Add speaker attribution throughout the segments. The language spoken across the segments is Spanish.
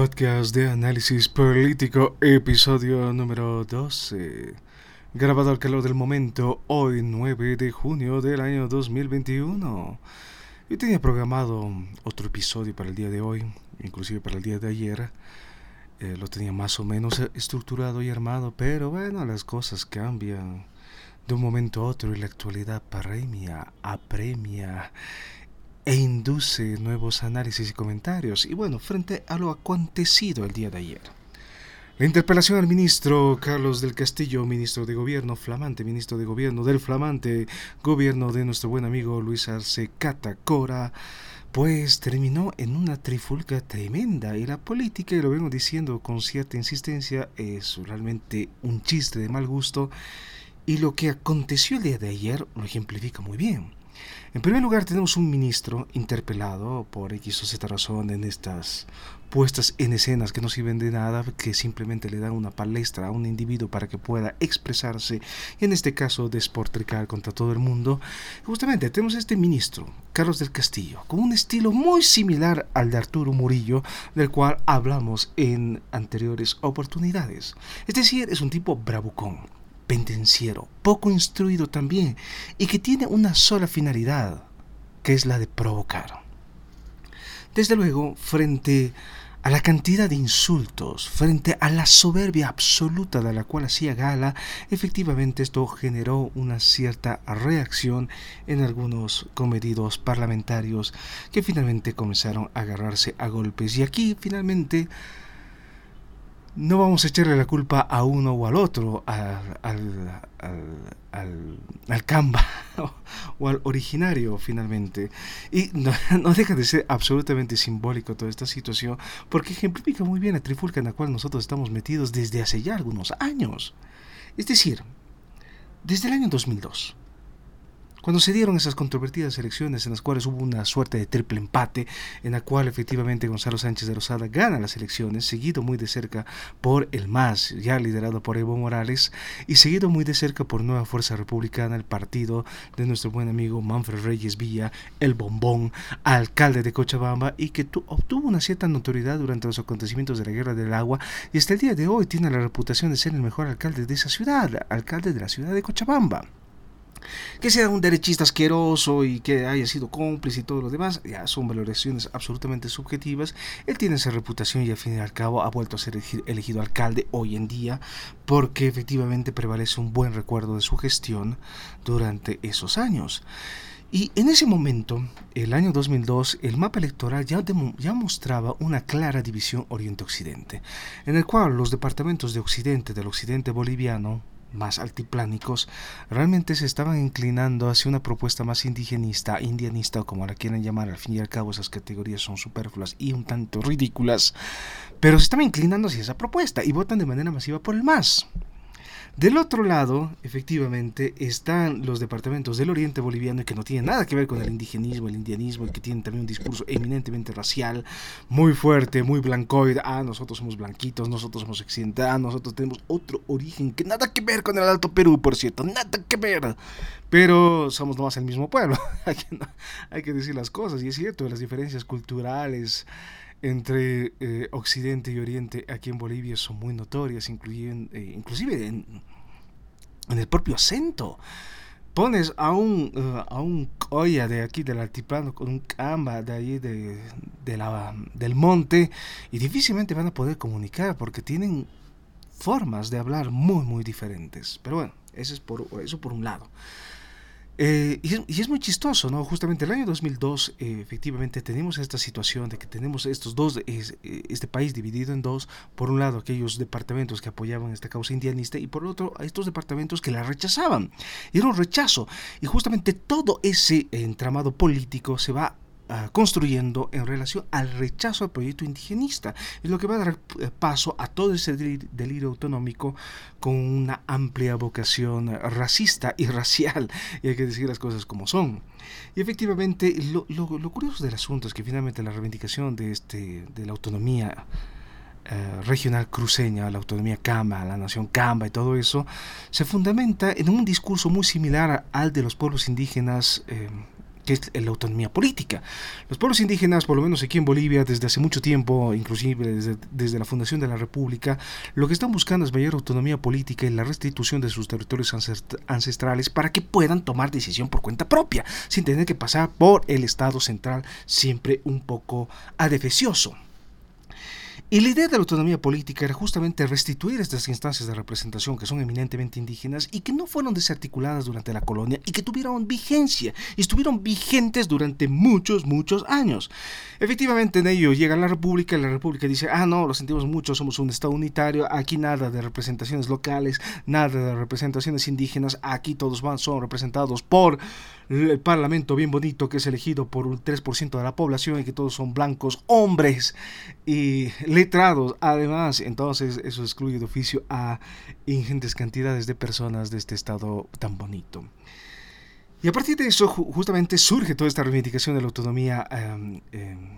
Speaker 1: podcast de análisis político, episodio número 12. Grabado al calor del momento, hoy 9 de junio del año 2021. Yo tenía programado otro episodio para el día de hoy, inclusive para el día de ayer. Eh, lo tenía más o menos estructurado y armado, pero bueno, las cosas cambian de un momento a otro y la actualidad premia, apremia e induce nuevos análisis y comentarios. Y bueno, frente a lo acontecido el día de ayer. La interpelación al ministro Carlos del Castillo, ministro de Gobierno, flamante ministro de Gobierno del flamante gobierno de nuestro buen amigo Luis Arce Catacora, pues terminó en una trifulca tremenda y la política, y lo vengo diciendo con cierta insistencia, es realmente un chiste de mal gusto y lo que aconteció el día de ayer lo ejemplifica muy bien. En primer lugar, tenemos un ministro interpelado por X o Z razón en estas puestas en escenas que no sirven de nada, que simplemente le dan una palestra a un individuo para que pueda expresarse y en este caso desportricar contra todo el mundo. Justamente tenemos este ministro, Carlos del Castillo, con un estilo muy similar al de Arturo Murillo, del cual hablamos en anteriores oportunidades. Es decir, es un tipo bravucón pendenciero, poco instruido también, y que tiene una sola finalidad, que es la de provocar. Desde luego, frente a la cantidad de insultos, frente a la soberbia absoluta de la cual hacía gala, efectivamente esto generó una cierta reacción en algunos comedidos parlamentarios que finalmente comenzaron a agarrarse a golpes. Y aquí finalmente no vamos a echarle la culpa a uno o al otro, al, al, al, al, Canva o al originario finalmente. Y no, no, deja de ser absolutamente simbólico toda esta situación porque ejemplifica muy bien la trifulca en la cual nosotros estamos metidos desde hace ya algunos años. Es decir, desde el año 2002 cuando se dieron esas controvertidas elecciones en las cuales hubo una suerte de triple empate, en la cual efectivamente Gonzalo Sánchez de Rosada gana las elecciones, seguido muy de cerca por el MAS, ya liderado por Evo Morales, y seguido muy de cerca por Nueva Fuerza Republicana, el partido de nuestro buen amigo Manfred Reyes Villa, el bombón, alcalde de Cochabamba, y que obtuvo una cierta notoriedad durante los acontecimientos de la Guerra del Agua, y hasta el día de hoy tiene la reputación de ser el mejor alcalde de esa ciudad, alcalde de la ciudad de Cochabamba que sea un derechista asqueroso y que haya sido cómplice y todo lo demás, ya son valoraciones absolutamente subjetivas. Él tiene esa reputación y al fin y al cabo ha vuelto a ser elegido alcalde hoy en día porque efectivamente prevalece un buen recuerdo de su gestión durante esos años. Y en ese momento, el año 2002, el mapa electoral ya, ya mostraba una clara división oriente-occidente, en el cual los departamentos de occidente del occidente boliviano, más altiplánicos, realmente se estaban inclinando hacia una propuesta más indigenista, indianista o como la quieran llamar, al fin y al cabo esas categorías son superfluas y un tanto ridículas, pero se estaban inclinando hacia esa propuesta y votan de manera masiva por el MAS. Del otro lado, efectivamente, están los departamentos del oriente boliviano que no tienen nada que ver con el indigenismo, el indianismo, y que tienen también un discurso eminentemente racial, muy fuerte, muy blancoide. Ah, nosotros somos blanquitos, nosotros somos occidentales, ah, nosotros tenemos otro origen que nada que ver con el Alto Perú, por cierto, nada que ver. Pero somos nomás el mismo pueblo, hay que decir las cosas, y es cierto, las diferencias culturales entre eh, Occidente y Oriente aquí en Bolivia son muy notorias, eh, inclusive en, el propio acento. Pones a un, uh, a un coya de aquí del altiplano con un camba de de, de la, del monte y difícilmente van a poder comunicar porque tienen formas de hablar muy muy diferentes. Pero bueno, eso es por, eso por un lado. Eh, y, es, muy chistoso, ¿no? Justamente el año 2002, eh, efectivamente, tenemos esta situación de que tenemos estos dos, eh, este país dividido en dos. Por un lado, aquellos departamentos que apoyaban esta causa indianista y por otro, a estos departamentos que la rechazaban. Y era un rechazo. Y justamente todo ese entramado político se va Ah, construyendo en relación al rechazo al proyecto indigenista. Es lo que va a dar eh, paso a todo ese delirio autonómico con una amplia vocación racista y racial. Y hay que decir las cosas como son. Y efectivamente, lo, lo, curioso del asunto es que finalmente la reivindicación de, este, de la autonomía eh, regional cruceña, la autonomía Camba, la nación Camba y todo eso, se fundamenta en un discurso muy similar al de los pueblos indígenas eh, es la autonomía política. Los pueblos indígenas, por lo menos aquí en Bolivia, desde hace mucho tiempo, inclusive desde, desde la fundación de la República, lo que están buscando es mayor autonomía política y la restitución de sus territorios ancestrales para que puedan tomar decisión por cuenta propia, sin tener que pasar por el Estado central, siempre un poco adefesioso. Y la idea de la autonomía política era justamente restituir estas instancias de representación que son eminentemente indígenas y que no fueron desarticuladas durante la colonia y que tuvieron vigencia y estuvieron vigentes durante muchos, muchos años. Efectivamente, en ello llega la República y la República dice, ah, no, lo sentimos mucho, somos un Estado unitario, aquí nada de representaciones locales, nada de representaciones indígenas, aquí todos van, son representados por el Parlamento bien bonito que es elegido por un 3% de la población y que todos son blancos, hombres y Además, entonces eso excluye de oficio a ingentes cantidades de personas de este estado tan bonito. Y a partir de eso justamente surge toda esta reivindicación de la autonomía em, em,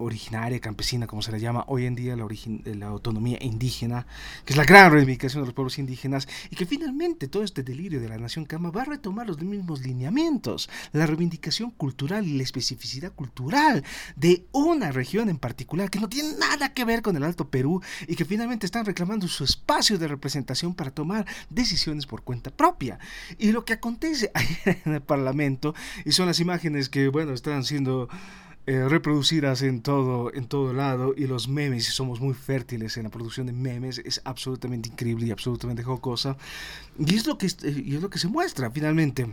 Speaker 1: originaria, campesina, como se le llama hoy en día, la, la autonomía indígena, que es la gran reivindicación de los pueblos indígenas, y que finalmente todo este delirio de la nación Kama va a retomar los mismos lineamientos, la reivindicación cultural y la especificidad cultural de una región en particular que no tiene nada que ver con el Alto Perú y que finalmente están reclamando su espacio de representación para tomar decisiones por cuenta propia. Y lo que acontece en el Parlamento, y son las imágenes que, bueno, están siendo eh, reproducidas en todo, en todo lado y los memes, somos muy fértiles en la producción de memes, es absolutamente increíble y absolutamente jocosa. Y es lo que, y es lo que se muestra finalmente.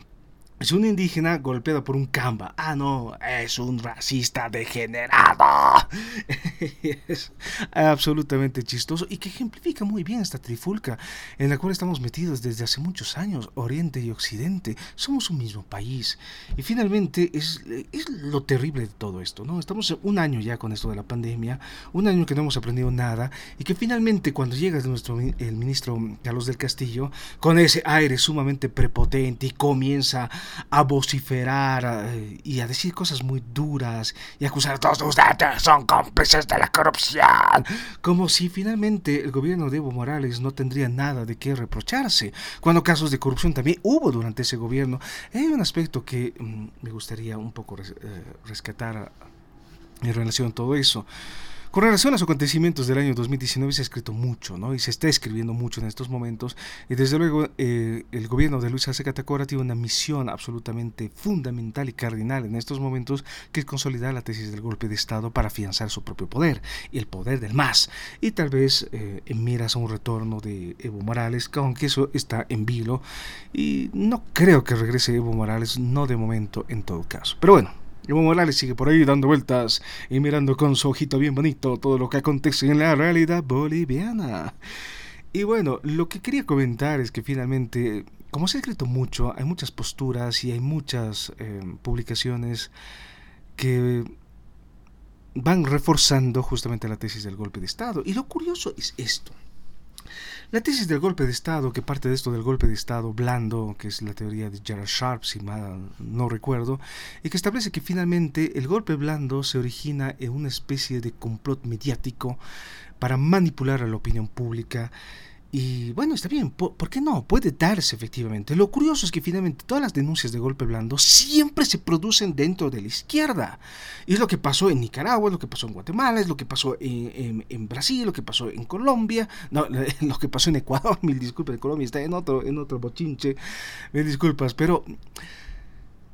Speaker 1: Es un indígena golpeado por un camba. Ah, no, es un racista degenerado. es absolutamente chistoso y que ejemplifica muy bien esta trifulca en la cual estamos metidos desde hace muchos años, Oriente y Occidente. Somos un mismo país. Y finalmente es, es lo terrible de todo esto, ¿no? Estamos un año ya con esto de la pandemia, un año que no hemos aprendido nada y que finalmente cuando llega nuestro, el ministro Carlos del Castillo, con ese aire sumamente prepotente y comienza a vociferar y a decir cosas muy duras y acusar a todos ustedes son cómplices de la corrupción. Como si finalmente el gobierno de Evo Morales no tendría nada de qué reprocharse, cuando casos de corrupción también hubo durante ese gobierno. Hay un aspecto que mm, me gustaría un poco eh, rescatar en relación a todo eso. Con relación a los acontecimientos del año 2019 se ha escrito mucho, ¿no? Y se está escribiendo mucho en estos momentos. Y desde luego eh, el gobierno de Luis Arce Catacora tiene una misión absolutamente fundamental y cardinal en estos momentos, que es consolidar la tesis del golpe de Estado para afianzar su propio poder, y el poder del MAS. Y tal vez eh, miras a un retorno de Evo Morales, aunque eso está en vilo. Y no creo que regrese Evo Morales, no de momento en todo caso. Pero bueno. Evo Morales sigue por ahí dando vueltas y mirando con su ojito bien bonito todo lo que acontece en la realidad boliviana. Y bueno, lo que quería comentar es que finalmente, como se ha escrito mucho, hay muchas posturas y hay muchas eh, publicaciones que van reforzando justamente la tesis del golpe de Estado. Y lo curioso es esto. La tesis del golpe de Estado, que parte de esto del golpe de Estado blando, que es la teoría de Gerald Sharp, si mal no recuerdo, y que establece que finalmente el golpe blando se origina en una especie de complot mediático para manipular a la opinión pública y bueno, está bien, ¿por, qué no? Puede darse efectivamente. Lo curioso es que finalmente todas las denuncias de golpe blando siempre se producen dentro de la izquierda. Y es lo que pasó en Nicaragua, es lo que pasó en Guatemala, es lo que pasó en, en, Brasil, lo que pasó en Colombia, no, lo que pasó en Ecuador, mil disculpas, en Colombia está en otro, en otro bochinche, mil disculpas, pero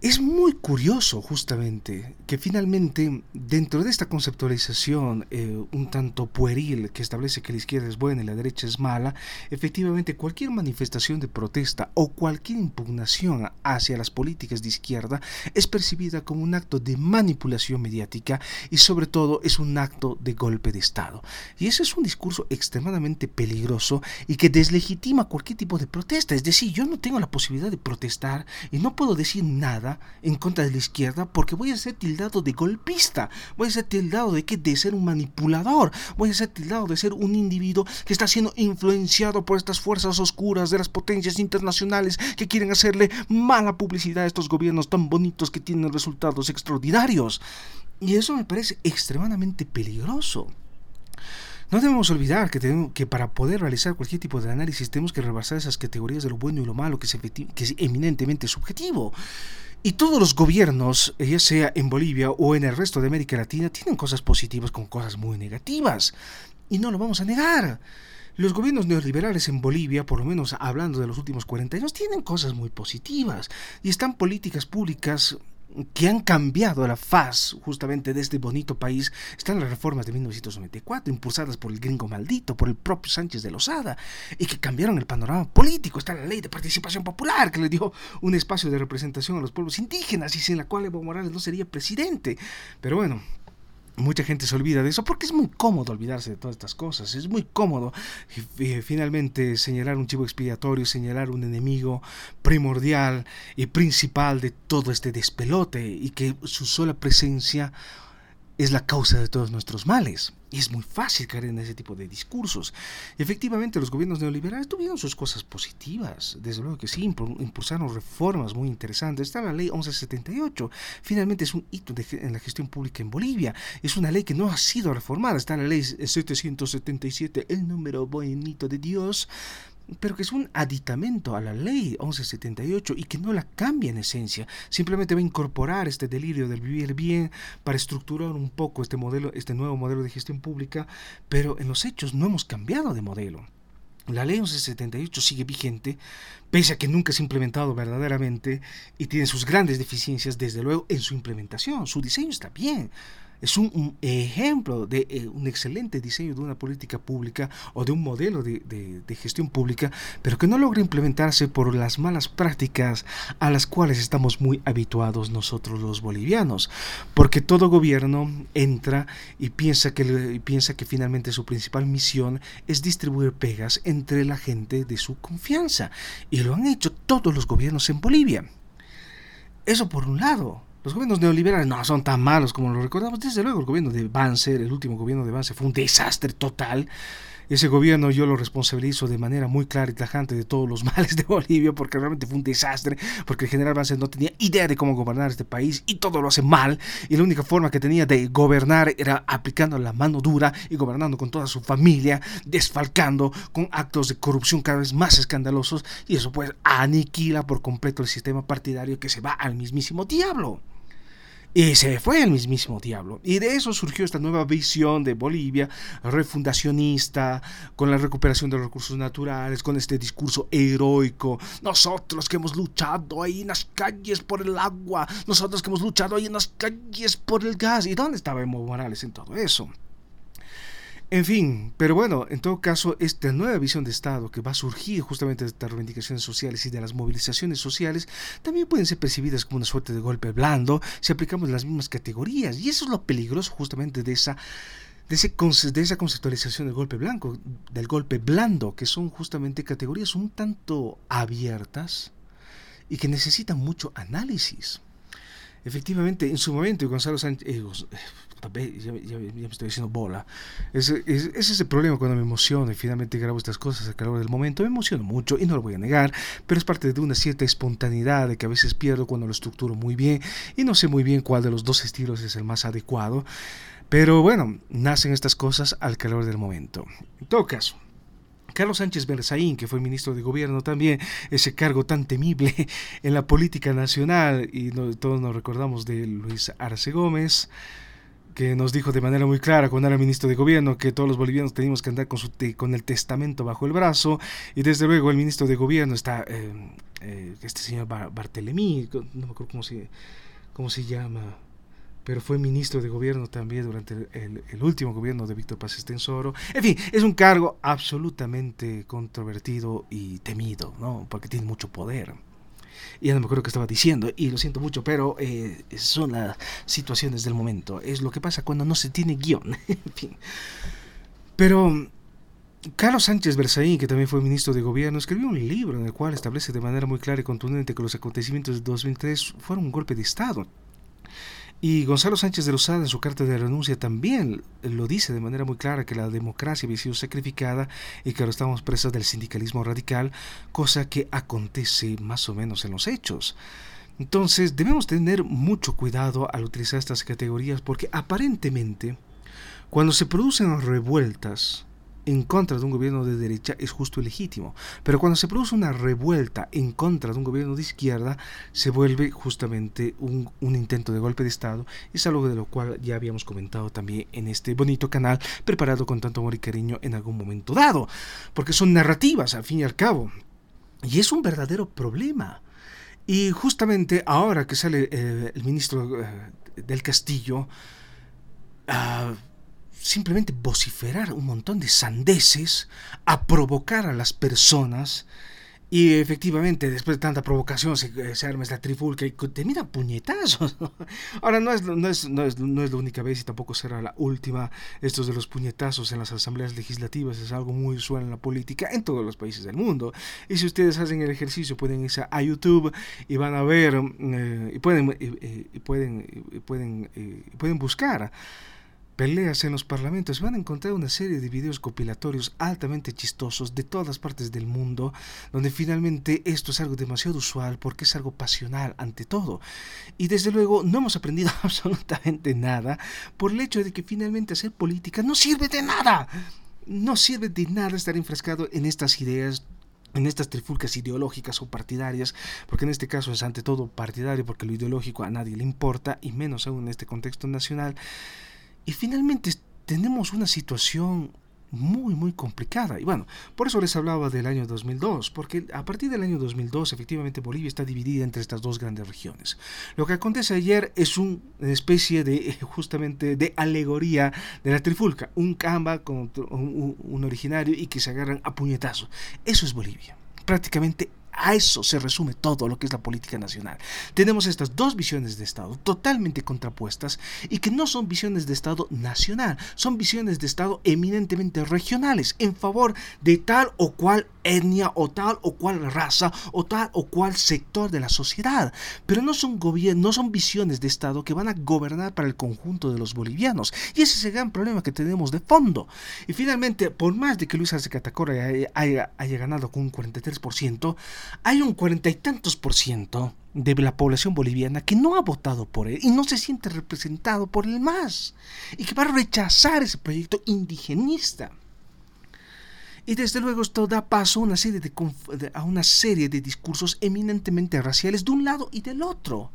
Speaker 1: es muy curioso justamente que finalmente dentro de esta conceptualización eh, un tanto pueril que establece que la izquierda es buena y la derecha es mala, efectivamente cualquier manifestación de protesta o cualquier impugnación hacia las políticas de izquierda es percibida como un acto de manipulación mediática y sobre todo es un acto de golpe de Estado. Y ese es un discurso extremadamente peligroso y que deslegitima cualquier tipo de protesta. Es decir, yo no tengo la posibilidad de protestar y no puedo decir nada en contra de la izquierda porque voy a ser tildado de golpista, voy a ser tildado de que de ser un manipulador, voy a ser tildado de ser un individuo que está siendo influenciado por estas fuerzas oscuras de las potencias internacionales que quieren hacerle mala publicidad a estos gobiernos tan bonitos que tienen resultados extraordinarios. Y eso me parece extremadamente peligroso. No debemos olvidar que, tenemos, que para poder realizar cualquier tipo de análisis tenemos que rebasar esas categorías de lo bueno y lo malo que es, que es eminentemente subjetivo. Y todos los gobiernos, ya sea en Bolivia o en el resto de América Latina, tienen cosas positivas con cosas muy negativas. Y no lo vamos a negar. Los gobiernos neoliberales en Bolivia, por lo menos hablando de los últimos 40 años, tienen cosas muy positivas y están políticas públicas que han cambiado la faz justamente de este bonito país están las reformas de 1994, impulsadas por el gringo maldito, por el propio Sánchez de Lozada, y que cambiaron el panorama político. Está la ley de participación popular, que le dio un espacio de representación a los pueblos indígenas y sin la cual Evo Morales no sería presidente. Pero bueno, Mucha gente se olvida de eso porque es muy cómodo olvidarse de todas estas cosas. Es muy cómodo eh, finalmente señalar un chivo expiatorio, señalar un enemigo primordial y principal de todo este despelote y que su sola presencia es la causa de todos nuestros males. Y es muy fácil caer en ese tipo de discursos. Efectivamente, los gobiernos neoliberales tuvieron sus cosas positivas. Desde luego que sí, impulsaron reformas muy interesantes. Está la ley 1178. Finalmente es un hito en la gestión pública en Bolivia. Es una ley que no ha sido reformada. Está la ley 777, el número bonito de Dios pero que es un aditamento a la ley 1178 y que no la cambia en esencia, simplemente va a incorporar este delirio del vivir bien para estructurar un poco este modelo, este nuevo modelo de gestión pública, pero en los hechos no hemos cambiado de modelo. La ley 1178 sigue vigente, pese a que nunca se ha implementado verdaderamente y tiene sus grandes deficiencias, desde luego, en su implementación. Su diseño está bien, es un, ejemplo de eh, un excelente diseño de una política pública o de un modelo de, de, gestión pública, pero que no logra implementarse por las malas prácticas a las cuales estamos muy habituados nosotros los bolivianos, porque todo gobierno entra y piensa que, piensa que finalmente su principal misión es distribuir pegas entre la gente de su confianza, y lo han hecho todos los gobiernos en Bolivia. Eso por un lado. Los gobiernos neoliberales no son tan malos como lo recordamos. Desde luego, el gobierno de Banzer, el último gobierno de Banzer, fue un desastre total. Ese gobierno yo lo responsabilizo de manera muy clara y tajante de todos los males de Bolivia, porque realmente fue un desastre, porque el general Banzer no tenía idea de cómo gobernar este país y todo lo hace mal. Y la única forma que tenía de gobernar era aplicando la mano dura y gobernando con toda su familia, desfalcando con actos de corrupción cada vez más escandalosos. Y eso pues aniquila por completo el sistema partidario que se va al mismísimo diablo. Y se fue el mismísimo diablo. Y de eso surgió esta nueva visión de Bolivia, refundacionista, con la recuperación de los recursos naturales, con este discurso heroico. Nosotros que hemos luchado ahí en las calles por el agua, nosotros que hemos luchado ahí en las calles por el gas. ¿Y dónde estaba Evo Morales en todo eso? En fin, pero bueno, en todo caso, esta nueva visión de Estado que va a surgir justamente de estas reivindicaciones sociales y de las movilizaciones sociales, también pueden ser percibidas como una suerte de golpe blando si aplicamos las mismas categorías. Y eso es lo peligroso justamente de esa, de, esa conceptualización del golpe blanco, del golpe blando, que son justamente categorías un tanto abiertas y que necesitan mucho análisis. Efectivamente, en su momento, Gonzalo Sánchez, eh, ya, me estoy diciendo bola. Es, es el problema cuando me emociono y finalmente grabo estas cosas al calor del momento. Me emociono mucho y no lo voy a negar, pero es parte de una cierta espontaneidad que a veces pierdo cuando lo estructuro muy bien y no sé muy bien cuál de los dos estilos es el más adecuado. Pero bueno, nacen estas cosas al calor del momento. En todo caso. Carlos Sánchez Berzaín, que fue ministro de Gobierno también, ese cargo tan temible en la política nacional, y todos nos recordamos de Luis Arce Gómez, que nos dijo de manera muy clara cuando era ministro de gobierno que todos los bolivianos teníamos que andar con, su con el testamento bajo el brazo y desde luego el ministro de gobierno está eh, eh, este señor Bartelemí, no me acuerdo cómo se, cómo se llama, pero fue ministro de gobierno también durante el, el último gobierno de Víctor Paz Estensoro. En fin, es un cargo absolutamente controvertido y temido, ¿no? porque tiene mucho poder. Y ya no me acuerdo qué estaba diciendo, y lo siento mucho, pero eh, son las situaciones del momento. Es lo que pasa cuando no se tiene guion. en fin. Pero Carlos Sánchez Berzaín, que también fue ministro de gobierno, escribió un libro en el cual establece de manera muy clara y contundente que los acontecimientos de 2003 fueron un golpe de Estado y Gonzalo Sánchez de Lozada en su carta de renuncia también lo dice de manera muy clara que la democracia había sido sacrificada y que ahora estamos presas del sindicalismo radical, cosa que acontece más o menos en los hechos. Entonces debemos tener mucho cuidado al utilizar estas categorías porque aparentemente cuando se producen revueltas en contra de un gobierno de derecha es justo y legítimo. Pero cuando se produce una revuelta en contra de un gobierno de izquierda, se vuelve justamente un, intento de golpe de Estado. Es algo de lo cual ya habíamos comentado también en este bonito canal, preparado con tanto amor y cariño en algún momento dado. Porque son narrativas, al fin y al cabo. Y es un verdadero problema. Y justamente ahora que sale eh, el ministro eh, del Castillo, a simplemente vociferar un montón de sandeces, a provocar a las personas y efectivamente, después de tanta provocación, se, eh, arma esta trifulca y te mira puñetazos. Ahora, no es, no, es, no, es, no es la única vez y tampoco será la última. Estos de los puñetazos en las asambleas legislativas es algo muy usual en la política en todos los países del mundo. Y si ustedes hacen el ejercicio, pueden irse a YouTube y van a ver, eh, y pueden, y pueden, pueden, pueden buscar peleas en los parlamentos, van a encontrar una serie de videos compilatorios altamente chistosos de todas partes del mundo, donde finalmente esto es algo demasiado usual porque es algo pasional ante todo. Y desde luego no hemos aprendido absolutamente nada por el hecho de que finalmente hacer política no sirve de nada. No sirve de nada estar enfrascado en estas ideas en estas trifulcas ideológicas o partidarias, porque en este caso es ante todo partidario, porque lo ideológico a nadie le importa, y menos aún en este contexto nacional, y finalmente tenemos una situación muy, muy complicada. Y bueno, por eso les hablaba del año 2002, porque a partir del año 2002 efectivamente Bolivia está dividida entre estas dos grandes regiones. Lo que acontece ayer es una especie de, justamente, de alegoría de la trifulca, un camba con un, un originario y que se agarran a puñetazos. Eso es Bolivia. Prácticamente a eso se resume todo lo que es la política nacional. Tenemos estas dos visiones de Estado totalmente contrapuestas y que no son visiones de Estado nacional, son visiones de Estado eminentemente regionales en favor de tal o cual etnia o tal o cual raza o tal o cual sector de la sociedad. Pero no son, no son visiones de Estado que van a gobernar para el conjunto de los bolivianos. Y ese es el gran problema que tenemos de fondo. Y finalmente, por más de que Luis Arce Catacora haya, haya ganado con un 43%, hay un cuarenta y tantos por ciento de la población boliviana que no ha votado por él y no se siente representado por el MAS y que va a rechazar ese proyecto indigenista. Y desde luego esto da paso a una serie de, a una serie de discursos eminentemente raciales de un lado y del otro.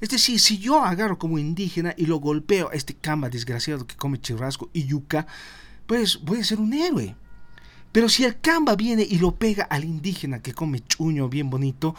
Speaker 1: Es decir, si yo agarro como indígena y lo golpeo a este cama desgraciado que come churrasco y yuca, pues voy a ser un héroe. Pero si el camba viene y lo pega al indígena que come chuño bien bonito,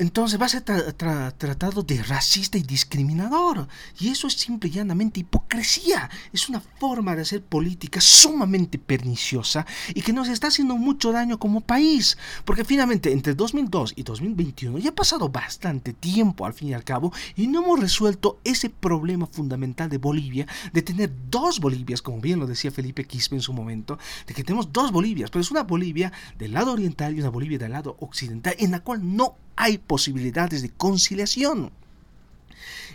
Speaker 1: entonces va a ser tratado de racista y discriminador. Y eso es simple y llanamente hipocresía. Es una forma de hacer política sumamente perniciosa y que nos está haciendo mucho daño como país. Porque finalmente entre 2002 y 2021 ya ha pasado bastante tiempo al fin y al cabo y no hemos resuelto ese problema fundamental de Bolivia, de tener dos Bolivias, como bien lo decía Felipe Quispe en su momento, de que tenemos dos Bolivias, pero es una Bolivia del lado oriental y una Bolivia del lado occidental, en la cual no hay posibilidades de conciliación.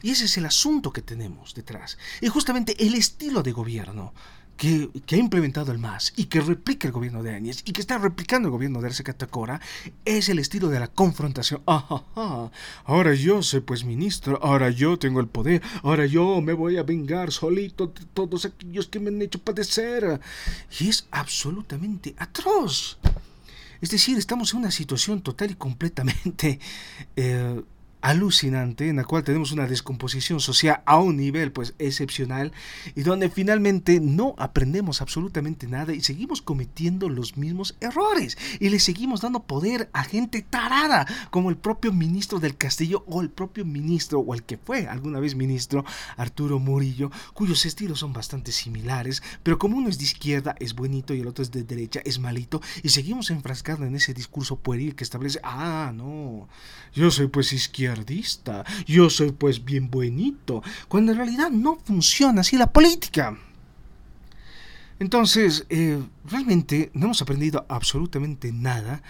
Speaker 1: Y ese es el asunto que tenemos detrás. Y justamente el estilo de gobierno que, ha implementado el MAS y que replica el gobierno de Áñez y que está replicando el gobierno de Arce Catacora es el estilo de la confrontación. Ahora yo soy pues ministro, ahora yo tengo el poder, ahora yo me voy a vengar solito de todos aquellos que me han hecho padecer. Y es absolutamente atroz. Es decir, estamos en una situación total y completamente eh, alucinante en la cual tenemos una descomposición social a un nivel pues excepcional y donde finalmente no aprendemos absolutamente nada y seguimos cometiendo los mismos errores y le seguimos dando poder a gente tarada como el propio ministro del Castillo o el propio ministro o el que fue alguna vez ministro Arturo Murillo cuyos estilos son bastante similares pero como uno es de izquierda es buenito y el otro es de derecha es malito y seguimos enfrascados en ese discurso pueril que establece ah no yo soy pues izquierda yo soy pues bien buenito, cuando en realidad no funciona así la política. Entonces, eh, realmente no hemos aprendido absolutamente nada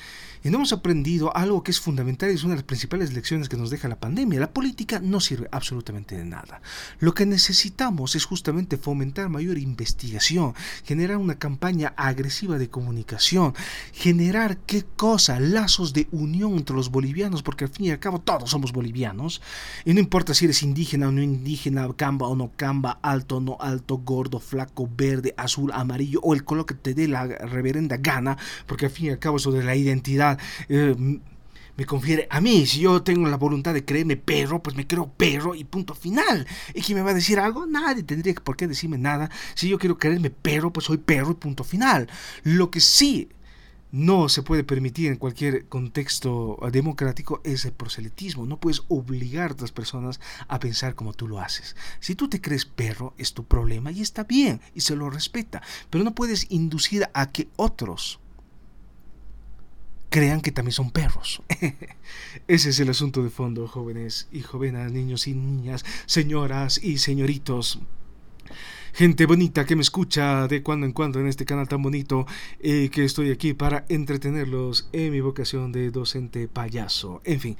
Speaker 1: y no hemos aprendido algo que es fundamental y es una de las principales lecciones que nos deja la pandemia. La política no sirve absolutamente de nada. Lo que necesitamos es justamente fomentar mayor investigación, generar una campaña agresiva de comunicación, generar qué cosa, lazos de unión entre los bolivianos, porque al fin y al cabo todos somos bolivianos. Y no importa si eres indígena o no indígena, camba o no camba, alto o no alto, gordo, flaco, verde, azul, amarillo o el color que te dé la reverenda gana, porque al fin y al cabo eso de la identidad... Eh, me confiere a mí. Si yo tengo la voluntad de creerme perro, pues me creo perro y punto final. ¿Y quién me va a decir algo? Nadie tendría por qué decirme nada. Si yo quiero creerme perro, pues soy perro y punto final. Lo que sí no se puede permitir en cualquier contexto democrático es el proselitismo. No puedes obligar a otras personas a pensar como tú lo haces. Si tú te crees perro, es tu problema y está bien y se lo respeta. Pero no puedes inducir a que otros crean que también son perros. Ese es el asunto de fondo, jóvenes y jóvenes, niños y niñas, señoras y señoritos. Gente bonita que me escucha de cuando en cuando en este canal tan bonito, eh, que estoy aquí para entretenerlos en mi vocación de docente payaso. En fin.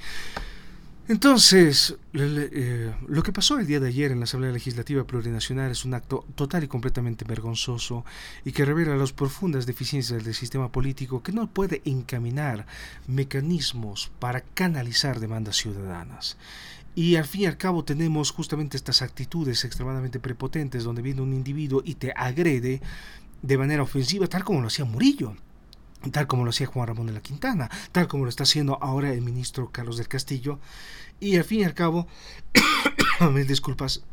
Speaker 1: Entonces, eh, lo que pasó el día de ayer en la Asamblea Legislativa Plurinacional es un acto total y completamente vergonzoso y que revela las profundas deficiencias del sistema político que no puede encaminar mecanismos para canalizar demandas ciudadanas. Y al fin y al cabo tenemos justamente estas actitudes extremadamente prepotentes donde viene un individuo y te agrede de manera ofensiva, tal como lo hacía Murillo tal como lo hacía Juan Ramón de la Quintana, tal como lo está haciendo ahora el ministro Carlos del Castillo. Y al fin y al cabo, mis disculpas,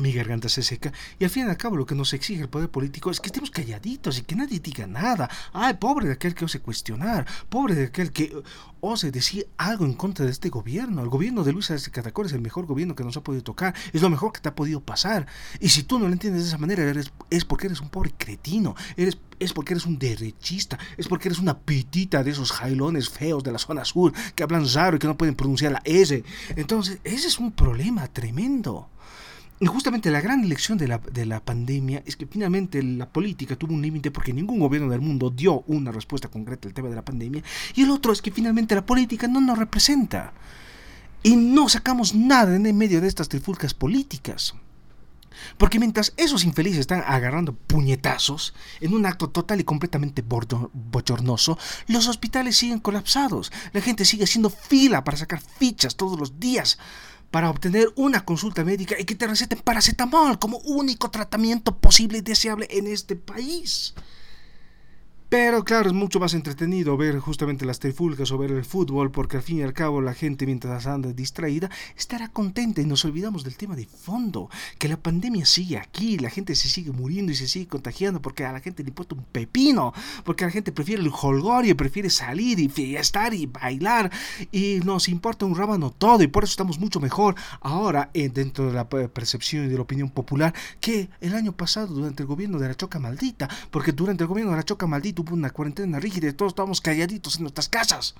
Speaker 1: mi garganta se seca y al fin y al cabo lo que nos exige el poder político es que estemos calladitos y que nadie diga nada. Ay, pobre de aquel que ose cuestionar, pobre de aquel que ose decir algo en contra de este gobierno. El gobierno de Luis Arce Catacor es el mejor gobierno que nos ha podido tocar, es lo mejor que te ha podido pasar. Y si tú no lo entiendes de esa manera, eres, es porque eres un pobre cretino, eres, es porque eres un derechista, es porque eres una pitita de esos jailones feos de la zona sur que hablan raro y que no pueden pronunciar la S. Entonces, ese es un problema tremendo. Y justamente la gran lección de la, de la, pandemia es que finalmente la política tuvo un límite porque ningún gobierno del mundo dio una respuesta concreta al tema de la pandemia. Y el otro es que finalmente la política no nos representa. Y no sacamos nada en medio de estas trifulcas políticas. Porque mientras esos infelices están agarrando puñetazos en un acto total y completamente bochornoso, los hospitales siguen colapsados. La gente sigue haciendo fila para sacar fichas todos los días para obtener una consulta médica y que te receten paracetamol como único tratamiento posible y deseable en este país. Pero claro, es mucho más entretenido ver justamente las trifulcas o ver el fútbol, porque al fin y al cabo la gente mientras anda distraída estará contenta y nos olvidamos del tema de fondo, que la pandemia sigue aquí, la gente se sigue muriendo y se sigue contagiando porque a la gente le importa un pepino, porque la gente prefiere el holgorio, prefiere salir y estar y bailar y nos importa un rábano todo y por eso estamos mucho mejor ahora eh, dentro de la percepción y de la opinión popular que el año pasado durante el gobierno de la choca maldita, porque durante el gobierno de la choca maldita hubo una cuarentena rígida y todos estábamos calladitos en nuestras casas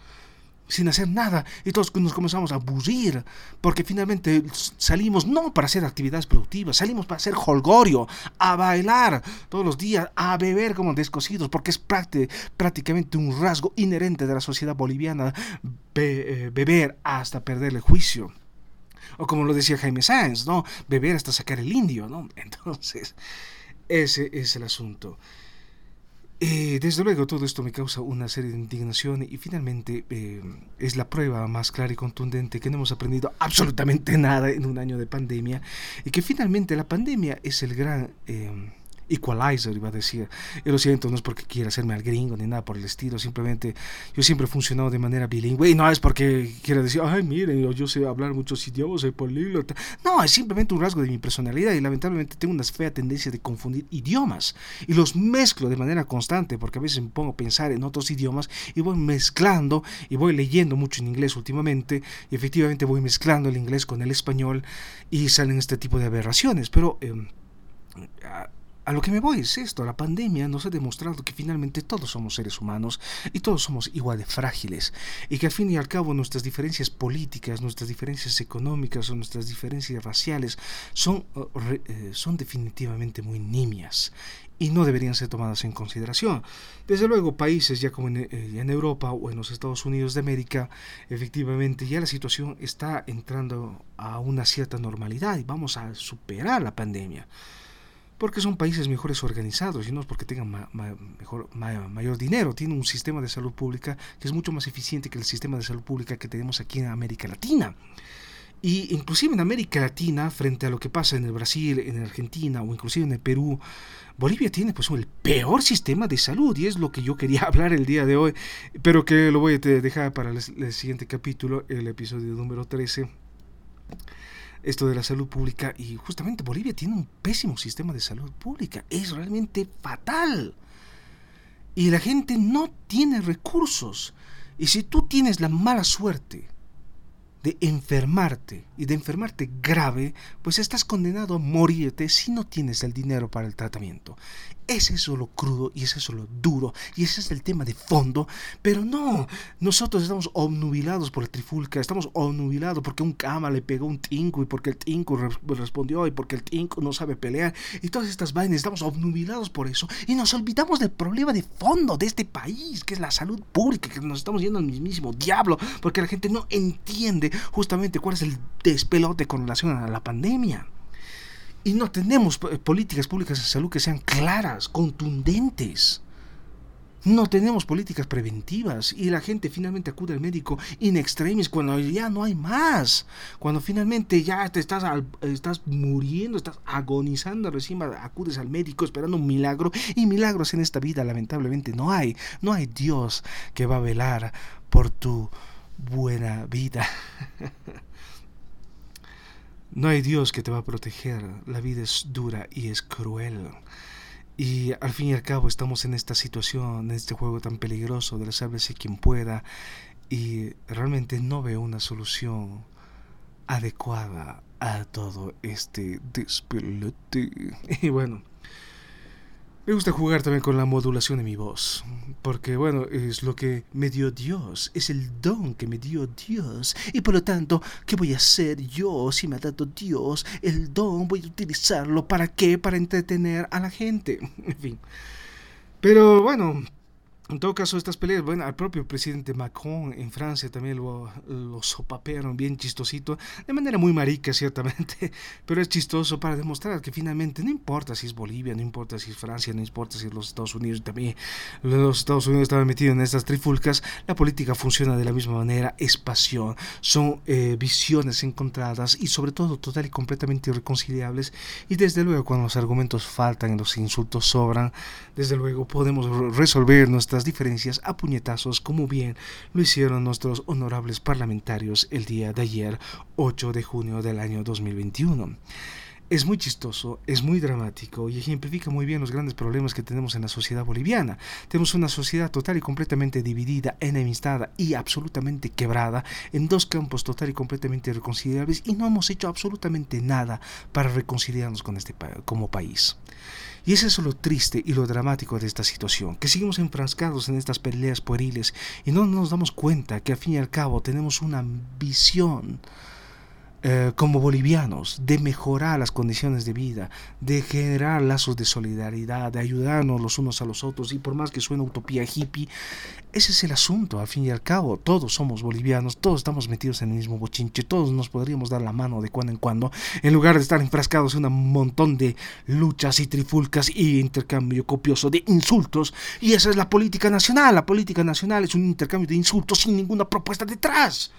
Speaker 1: sin hacer nada y todos nos comenzamos a aburrir porque finalmente salimos no para hacer actividades productivas, salimos para hacer holgorio, a bailar todos los días, a beber como descosidos porque es prácticamente un rasgo inherente de la sociedad boliviana eh, beber hasta perder el juicio. O como lo decía Jaime Sáenz, ¿no? Beber hasta sacar el indio. Entonces, ese es el asunto. Eh, desde luego todo esto me causa una serie de indignación y finalmente eh, es la prueba más clara y contundente que no hemos aprendido absolutamente nada en un año de pandemia y que finalmente la pandemia es el gran... Eh, equalizer, iba a decir. Y lo siento, no es porque quiera hacerme al gringo ni nada por el estilo, simplemente yo siempre he funcionado de manera bilingüe y no es porque quiera decir, ay, miren, yo, sé hablar muchos idiomas, soy políglota. No, es simplemente un rasgo de mi personalidad y lamentablemente tengo una fea tendencia de confundir idiomas y los mezclo de manera constante porque a veces me pongo a pensar en otros idiomas y voy mezclando y voy leyendo mucho en inglés últimamente y efectivamente voy mezclando el inglés con el español y salen este tipo de aberraciones, pero... Em, a lo que me voy es esto, la pandemia nos ha demostrado que finalmente todos somos seres humanos y todos somos igual de frágiles y que al fin y al cabo nuestras diferencias políticas, nuestras diferencias económicas o nuestras diferencias raciales son, eh, son definitivamente muy nimias y no deberían ser tomadas en consideración. Desde luego, países ya como en, eh, en, Europa o en los Estados Unidos de América, efectivamente ya la situación está entrando a una cierta normalidad y vamos a superar la pandemia porque son países mejores organizados y no es porque tengan mejor, mayor dinero. Tienen un sistema de salud pública que es mucho más eficiente que el sistema de salud pública que tenemos aquí en América Latina. Y inclusive en América Latina, frente a lo que pasa en el Brasil, en Argentina o inclusive en el Perú, Bolivia tiene pues el peor sistema de salud y es lo que yo quería hablar el día de hoy, pero que lo voy a dejar para el, siguiente capítulo, el episodio número 13 esto de la salud pública y justamente Bolivia tiene un pésimo sistema de salud pública, es realmente fatal. Y la gente no tiene recursos. Y si tú tienes la mala suerte de enfermarte y de enfermarte grave, pues estás condenado a morirte si no tienes el dinero para el tratamiento. Es eso lo crudo y es eso lo duro y ese es el tema de fondo. Pero no, nosotros estamos obnubilados por el trifulca, estamos obnubilados porque un cama le pegó un tinco y porque el tinco respondió y porque el tinco no sabe pelear y todas estas vainas, estamos obnubilados por eso y nos olvidamos del problema de fondo de este país, que es la salud pública, que nos estamos yendo al mismísimo diablo porque la gente no entiende justamente cuál es el despelote con relación a la pandemia. Y no tenemos políticas públicas de salud que sean claras, contundentes. No tenemos políticas preventivas y la gente finalmente acude al médico in extremis cuando ya no hay más. Cuando finalmente ya te estás, estás muriendo, estás agonizando, recién acudes al médico esperando un milagro y milagros en esta vida lamentablemente no hay. No hay Dios que va a velar por tu buena vida. No hay Dios que te va a proteger. La vida es dura y es cruel. Y al fin y al cabo estamos en esta situación, en este juego tan peligroso de sálvese quien pueda. Y realmente no veo una solución adecuada a todo este despelote. Y bueno, me gusta jugar también con la modulación de mi voz, porque bueno, es lo que me dio Dios, es el don que me dio Dios, y por lo tanto, ¿qué voy a hacer yo si me ha dado Dios el don? Voy a utilizarlo para qué? Para entretener a la gente, en fin. Pero bueno, en todo caso, estas peleas, bueno, al propio presidente Macron en Francia también lo, lo sopapearon bien chistosito, de manera muy marica, ciertamente, pero es chistoso para demostrar que finalmente no importa si es Bolivia, no importa si es Francia, no importa si es los Estados Unidos, también los Estados Unidos estaban metidos en estas trifulcas, la política funciona de la misma manera, es pasión, son eh, visiones encontradas y sobre todo total y completamente irreconciliables, y desde luego cuando los argumentos faltan y los insultos sobran, desde luego podemos resolver nuestras diferencias a puñetazos como bien lo hicieron nuestros honorables parlamentarios el día de ayer, 8 de junio del año 2021 es muy chistoso, es muy dramático y ejemplifica muy bien los grandes problemas que tenemos en la sociedad boliviana. Tenemos una sociedad total y completamente dividida, enemistada y absolutamente quebrada en dos campos total y completamente irreconciliables y no hemos hecho absolutamente nada para reconciliarnos con este como país. Y es eso lo triste y lo dramático de esta situación, que seguimos enfrascados en estas peleas pueriles y no nos damos cuenta que al fin y al cabo tenemos una visión eh, como bolivianos, de mejorar las condiciones de vida, de generar lazos de solidaridad, de ayudarnos los unos a los otros, y por más que suene utopía hippie, ese es el asunto, al fin y al cabo, todos somos bolivianos, todos estamos metidos en el mismo bochinche, todos nos podríamos dar la mano de cuando en cuando, en lugar de estar enfrascados en un montón de luchas y trifulcas y intercambio copioso de insultos, y esa es la política nacional, la política nacional es un intercambio de insultos sin ninguna propuesta detrás.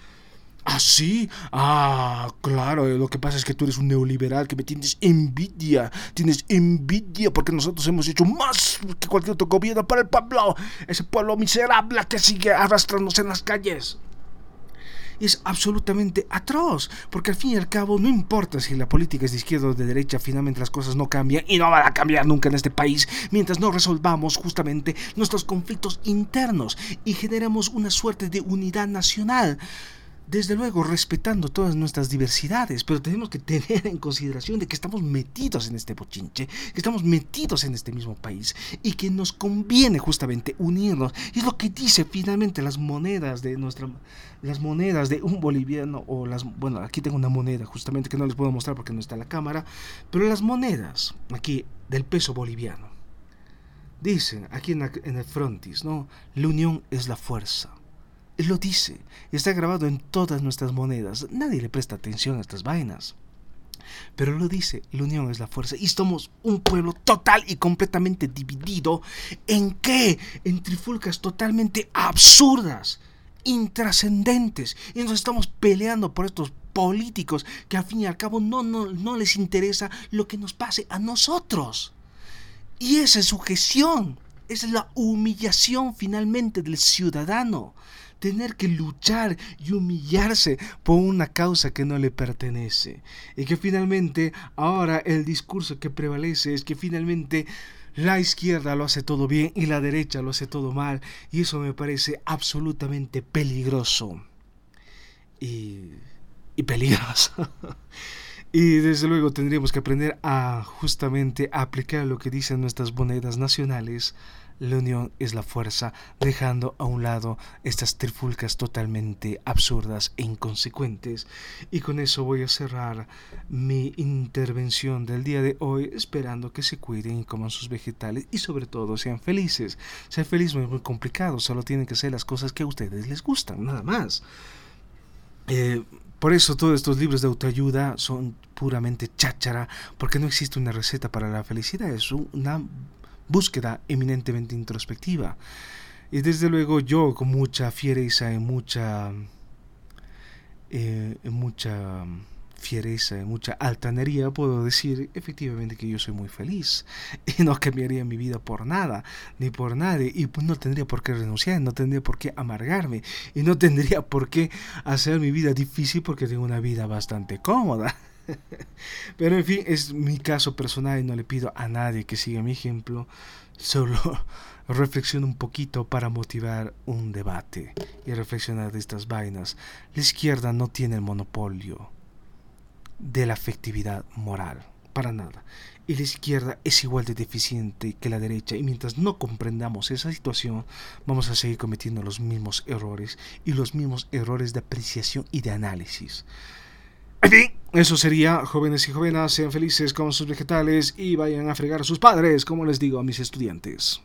Speaker 1: ¿Ah, sí? Ah, claro, lo que pasa es que tú eres un neoliberal, que me tienes envidia, tienes envidia porque nosotros hemos hecho más que cualquier otro gobierno para el pueblo, ese pueblo miserable que sigue arrastrándose en las calles. Es absolutamente atroz, porque al fin y al cabo no importa si la política es de izquierda o de derecha, finalmente las cosas no cambian y no van a cambiar nunca en este país mientras no resolvamos justamente nuestros conflictos internos y generemos una suerte de unidad nacional desde luego respetando todas nuestras diversidades, pero tenemos que tener en consideración de que estamos metidos en este bochinche, que estamos metidos en este mismo país y que nos conviene justamente unirnos. Y es lo que dice finalmente las monedas de nuestra las monedas de un boliviano o las bueno, aquí tengo una moneda justamente que no les puedo mostrar porque no está la cámara, pero las monedas aquí del peso boliviano. Dicen aquí en, en el frontis, ¿no? La unión es la fuerza. Lo dice, está grabado en todas nuestras monedas. Nadie le presta atención a estas vainas. Pero lo dice, la unión es la fuerza. Y somos un pueblo total y completamente dividido. ¿En qué? En trifulcas totalmente absurdas. intrascendentes y nos estamos peleando por estos políticos que al fin y al cabo no, no, no les interesa lo que nos pase a nosotros. Y esa es su gestión, es la humillación finalmente del ciudadano tener que luchar y humillarse por una causa que no le pertenece. Y que finalmente ahora el discurso que prevalece es que finalmente la izquierda lo hace todo bien y la derecha lo hace todo mal. Y eso me parece absolutamente peligroso. Y, y peligroso. Y desde luego tendríamos que aprender a justamente aplicar lo que dicen nuestras monedas nacionales la unión es la fuerza, dejando a un lado estas trifulcas totalmente absurdas e inconsecuentes. Y con eso voy a cerrar mi intervención del día de hoy, esperando que se cuiden y coman sus vegetales y sobre todo sean felices. Ser feliz no es muy complicado, solo tienen que hacer las cosas que a ustedes les gustan, nada más. Eh, por eso todos estos libros de autoayuda son puramente cháchara, porque no existe una receta para la felicidad, es una búsqueda eminentemente introspectiva. Y desde luego yo con mucha fiereza y mucha, eh, mucha fiereza y mucha altanería puedo decir efectivamente que yo soy muy feliz y no cambiaría mi vida por nada ni por nadie y no tendría por qué renunciar, no tendría por qué amargarme y no tendría por qué hacer mi vida difícil porque tengo una vida bastante cómoda. Pero en fin, es mi caso personal y no le pido a nadie que siga mi ejemplo. Solo reflexiono un poquito para motivar un debate y reflexionar de estas vainas. La izquierda no tiene el monopolio de la afectividad moral, para nada. Y la izquierda es igual de deficiente que la derecha y mientras no comprendamos esa situación vamos a seguir cometiendo los mismos errores y los mismos errores de apreciación y de análisis. En fin, eso sería, jóvenes y jóvenes, sean felices con sus vegetales y vayan a fregar a sus padres, como les digo a mis estudiantes.